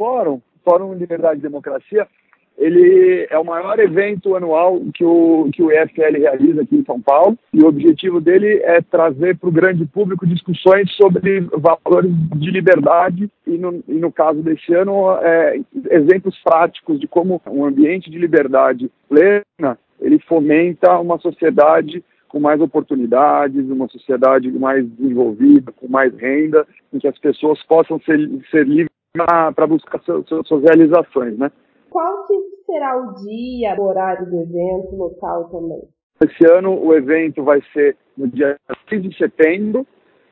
fórum, Fórum Liberdade e Democracia, ele é o maior evento anual que o, que o EFL realiza aqui em São Paulo e o objetivo dele é trazer para o grande público discussões sobre valores de liberdade e no, e no caso desse ano é, exemplos práticos de como um ambiente de liberdade plena ele fomenta uma sociedade com mais oportunidades, uma sociedade mais desenvolvida, com mais renda, em que as pessoas possam ser, ser livres para buscar suas, suas realizações, né? Qual que será o dia, o horário do evento, local também? Esse ano o evento vai ser no dia 6 de setembro,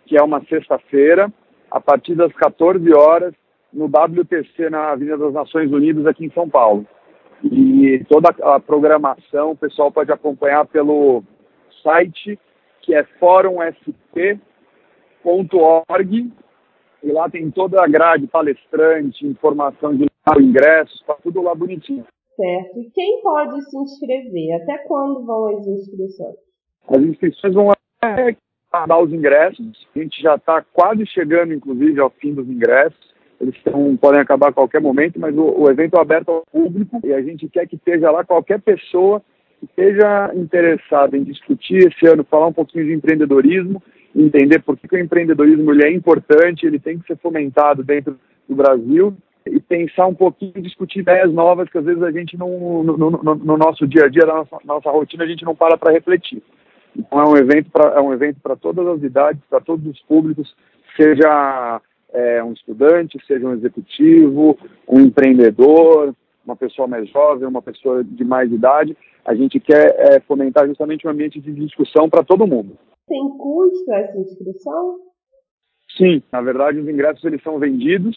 que é uma sexta-feira, a partir das 14 horas, no WTC, na Avenida das Nações Unidas, aqui em São Paulo. E toda a programação o pessoal pode acompanhar pelo site, que é fórumsp.org, e lá tem toda a grade palestrante, informação de ingressos, está tudo lá bonitinho. Certo. E quem pode se inscrever? Até quando vão as inscrições? As inscrições vão até dar os ingressos. A gente já está quase chegando, inclusive, ao fim dos ingressos. Eles tão, podem acabar a qualquer momento, mas o, o evento é aberto ao público e a gente quer que esteja lá qualquer pessoa que esteja interessada em discutir esse ano, falar um pouquinho de empreendedorismo, entender por que, que o empreendedorismo ele é importante, ele tem que ser fomentado dentro do Brasil e pensar um pouquinho, discutir ideias novas que às vezes a gente não, no, no, no nosso dia a dia, na nossa, nossa rotina, a gente não para para refletir. Então é um evento para é um evento para todas as idades, para todos os públicos, seja é, um estudante, seja um executivo, um empreendedor, uma pessoa mais jovem, uma pessoa de mais idade. A gente quer é, fomentar justamente um ambiente de discussão para todo mundo. Tem custo essa inscrição? Sim, na verdade os ingressos eles são vendidos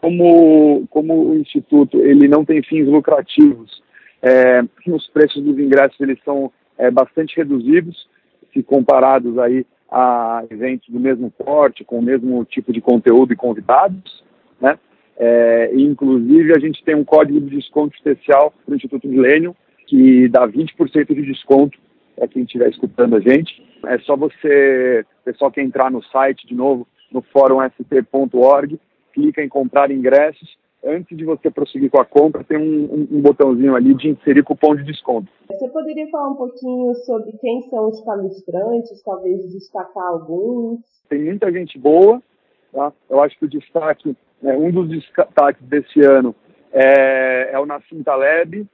como, como o Instituto ele não tem fins lucrativos, é, os preços dos ingressos eles são é, bastante reduzidos, se comparados aí a eventos do mesmo porte, com o mesmo tipo de conteúdo e convidados, né? É, inclusive, a gente tem um código de desconto especial para o Instituto Milênio, que dá 20% de desconto para quem estiver escutando a gente. É só você, pessoal que entrar no site de novo, no fórumst.org, clica em comprar ingressos. Antes de você prosseguir com a compra, tem um, um, botãozinho ali de inserir cupom de desconto. Você poderia falar um pouquinho sobre quem são os palestrantes, talvez destacar alguns? Tem muita gente boa, tá? Eu acho que o destaque, um dos destaques desse ano é, é o Nassim Taleb,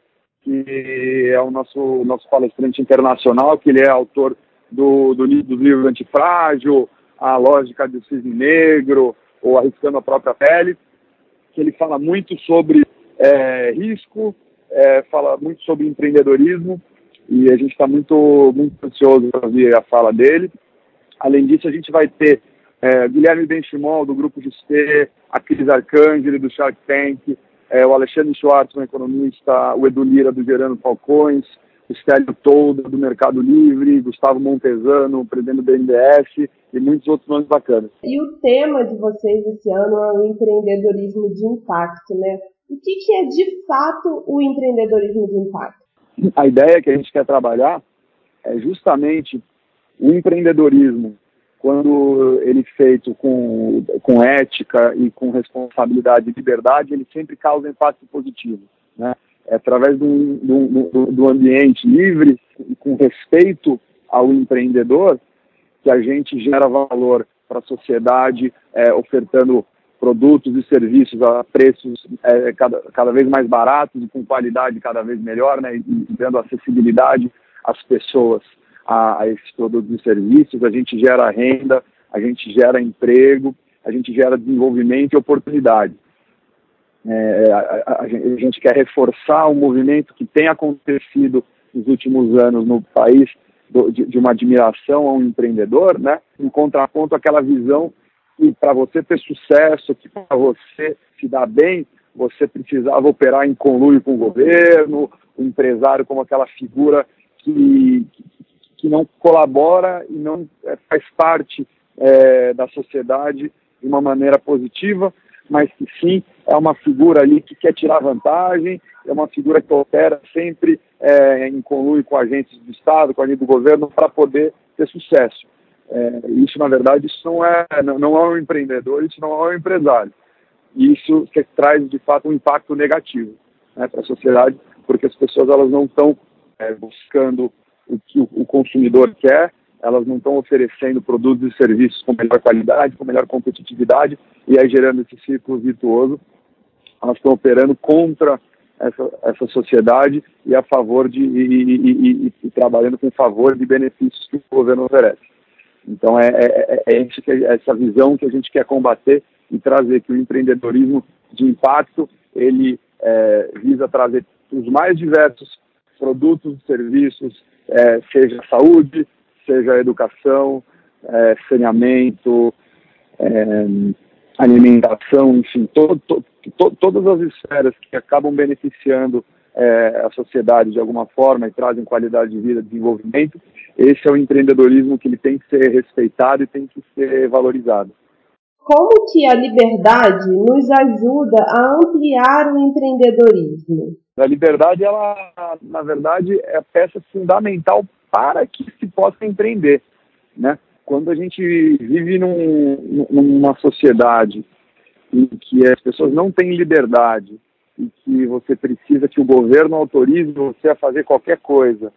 que é o nosso, nosso palestrante internacional, que ele é autor do, do, do livro Antifrágil, A Lógica do Cisne Negro, ou arriscando a própria pele, que ele fala muito sobre é, risco, é, fala muito sobre empreendedorismo e a gente está muito, muito ansioso para ver a fala dele. Além disso, a gente vai ter é, Guilherme Benchimol, do Grupo XP, a Cris Arcangeli, do Shark Tank, é, o Alexandre Schwartz, um economista, o Edu Lira, do Gerando Falcões, o Stélio Tolda, do Mercado Livre, Gustavo Montesano, presidente do BNDES, e muitos outros nomes bacanas. E o tema de vocês esse ano é o empreendedorismo de impacto, né? O que, que é de fato o empreendedorismo de impacto? A ideia que a gente quer trabalhar é justamente o empreendedorismo, quando ele é feito com, com ética e com responsabilidade e liberdade, ele sempre causa impacto positivo. Né? É através do, do, do ambiente livre e com respeito ao empreendedor que a gente gera valor para a sociedade, é, ofertando produtos e serviços a preços é, cada, cada vez mais baratos e com qualidade cada vez melhor, né, e, e dando acessibilidade às pessoas a, a, esses produtos e serviços. A gente gera renda, a gente gera emprego, a gente gera desenvolvimento e oportunidade. É, a, a, gente quer reforçar um movimento que tem acontecido nos últimos anos no país do, de, de, uma admiração a um empreendedor, né? Em contraponto àquela visão que para você ter sucesso, que para você se dar bem, você precisava operar em conluio com o governo, o empresário como aquela figura que, que não colabora e não é, faz parte é, da sociedade de uma maneira positiva, mas que sim é uma figura ali que quer tirar vantagem, é uma figura que opera sempre é, em conluio com agentes do Estado, com agentes do governo, para poder ter sucesso. É, isso, na verdade, isso não é, não, é um empreendedor, isso não é um empresário. e isso traz de fato um impacto negativo né, para a sociedade, porque as pessoas elas não estão é, buscando o que o, consumidor quer, elas não estão oferecendo produtos e serviços com melhor qualidade, com melhor competitividade, e aí gerando esse círculo virtuoso, elas estão operando contra essa, essa sociedade e a favor de e, e, e, trabalhando com favor de benefícios que o governo oferece. Então é, é, é, é essa visão que a gente quer combater e trazer que o empreendedorismo de impacto ele é, visa trazer os mais diversos produtos serviços, é, seja saúde, seja educação, é, saneamento, é, alimentação, enfim, to, to, to, todas as esferas que acabam beneficiando é, a sociedade de alguma forma e trazem qualidade de vida, desenvolvimento, esse é o empreendedorismo que ele tem que ser respeitado e tem que ser valorizado. Como que a liberdade nos ajuda a ampliar o empreendedorismo? A liberdade, ela, na verdade, é a peça fundamental para que se possa empreender, né? Quando a gente vive num, numa sociedade em que as pessoas não têm liberdade e que você precisa que o governo autorize você a fazer qualquer coisa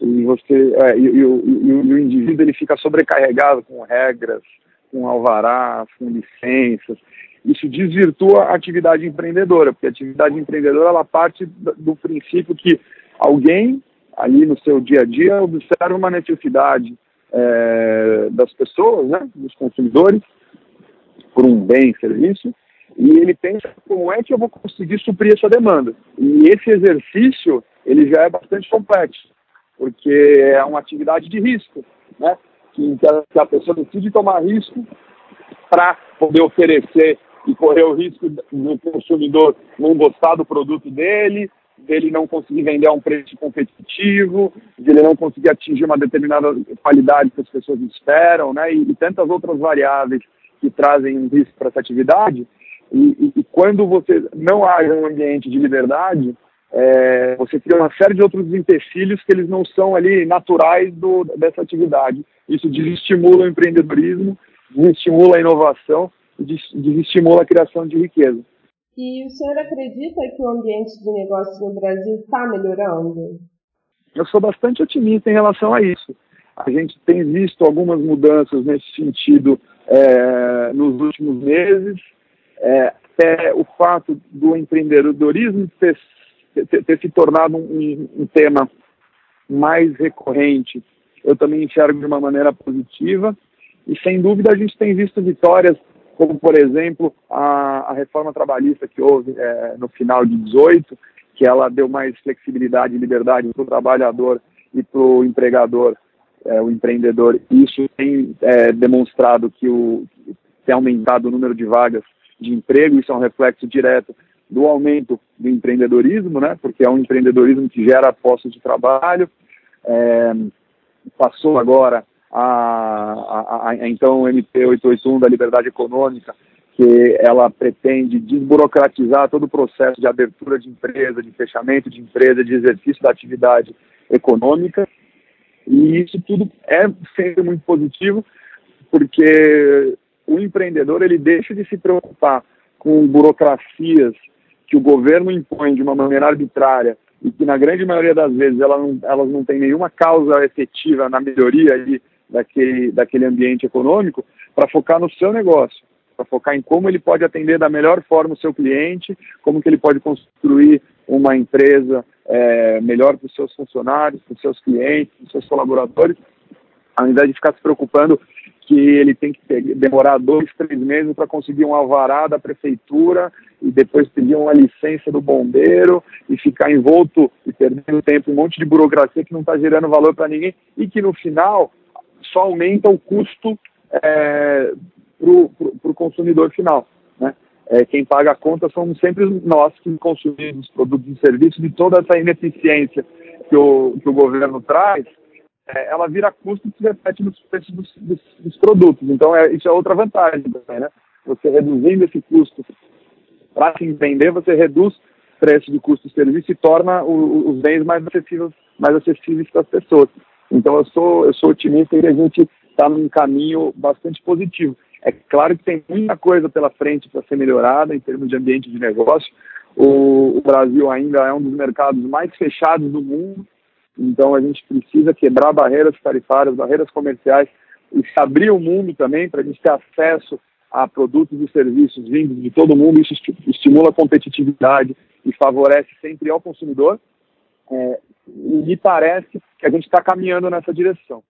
e você é, e, e, e, e, o indivíduo ele fica sobrecarregado com regras, com alvarás, com licenças. Isso desvirtua a atividade empreendedora, porque a atividade empreendedora ela parte do princípio que alguém ali no seu dia a dia observa uma necessidade é, das pessoas, né, dos consumidores, por um bem, serviço, e ele pensa como é que eu vou conseguir suprir essa demanda. E esse exercício ele já é bastante complexo, porque é uma atividade de risco, né? que, a pessoa decide tomar risco para poder oferecer e correr o risco do consumidor não gostar do produto dele, dele não conseguir vender a um preço competitivo, de ele não conseguir atingir uma determinada qualidade que as pessoas esperam, né? E, e tantas outras variáveis que trazem risco para essa atividade. E, e, e, quando você não haja um ambiente de liberdade, é, você cria uma série de outros empecilhos que eles não são ali naturais do, dessa atividade. Isso desestimula o empreendedorismo, desestimula a inovação, desestimula a criação de riqueza. E o senhor acredita que o ambiente de negócio no Brasil está melhorando? Eu sou bastante otimista em relação a isso. A gente tem visto algumas mudanças nesse sentido é, nos últimos meses. É, até o fato do empreendedorismo ter ter, ter se tornado um, um, tema mais recorrente, eu também enxergo de uma maneira positiva. E sem dúvida a gente tem visto vitórias, como por exemplo a, a reforma trabalhista que houve é, no final de 18, que ela deu mais flexibilidade e liberdade para o trabalhador e para o empregador, é, o empreendedor. Isso tem é, demonstrado que o, tem aumentado o número de vagas de emprego, isso é um reflexo direto do aumento do empreendedorismo, né, porque é um empreendedorismo que gera postos de trabalho. É, passou agora a, a, a, então MP 881 da liberdade econômica, que ela pretende desburocratizar todo o processo de abertura de empresa, de fechamento de empresa, de exercício da atividade econômica. E isso tudo é sempre muito positivo, porque o empreendedor ele deixa de se preocupar com burocracias que o governo impõe de uma maneira arbitrária e que na grande maioria das vezes ela não, elas não têm nenhuma causa efetiva na melhoria ali daquele, daquele ambiente econômico, para focar no seu negócio, para focar em como ele pode atender da melhor forma o seu cliente, como que ele pode construir uma empresa é, melhor para os seus funcionários, para os seus clientes, para os seus colaboradores, ao invés de ficar se preocupando que ele tem que demorar dois, três meses para conseguir um alvará da prefeitura e depois pedir uma licença do bombeiro e ficar envolto e perdendo tempo, um monte de burocracia que não está gerando valor para ninguém e que no final só aumenta o custo é, para o consumidor final. Né? É, quem paga a conta somos sempre nós que consumimos produtos e serviços de toda essa ineficiência que o, que o governo traz é, ela vira custo que se reflete nos preços dos, dos, dos produtos. Então, é, isso é outra vantagem também, né? Você reduzindo esse custo para se vender, você reduz preço de custo de serviço e torna o, os bens mais acessíveis, mais acessíveis para as pessoas. Então, eu sou, eu sou otimista e a gente está num caminho bastante positivo. É claro que tem muita coisa pela frente para ser melhorada em termos de ambiente de negócio. O, o Brasil ainda é um dos mercados mais fechados do mundo, então a gente precisa quebrar barreiras tarifárias, barreiras comerciais e abrir o mundo também para a gente ter acesso a produtos e serviços vindos de todo mundo. Isso estimula a competitividade e favorece sempre ao consumidor. É, me parece que a gente está caminhando nessa direção.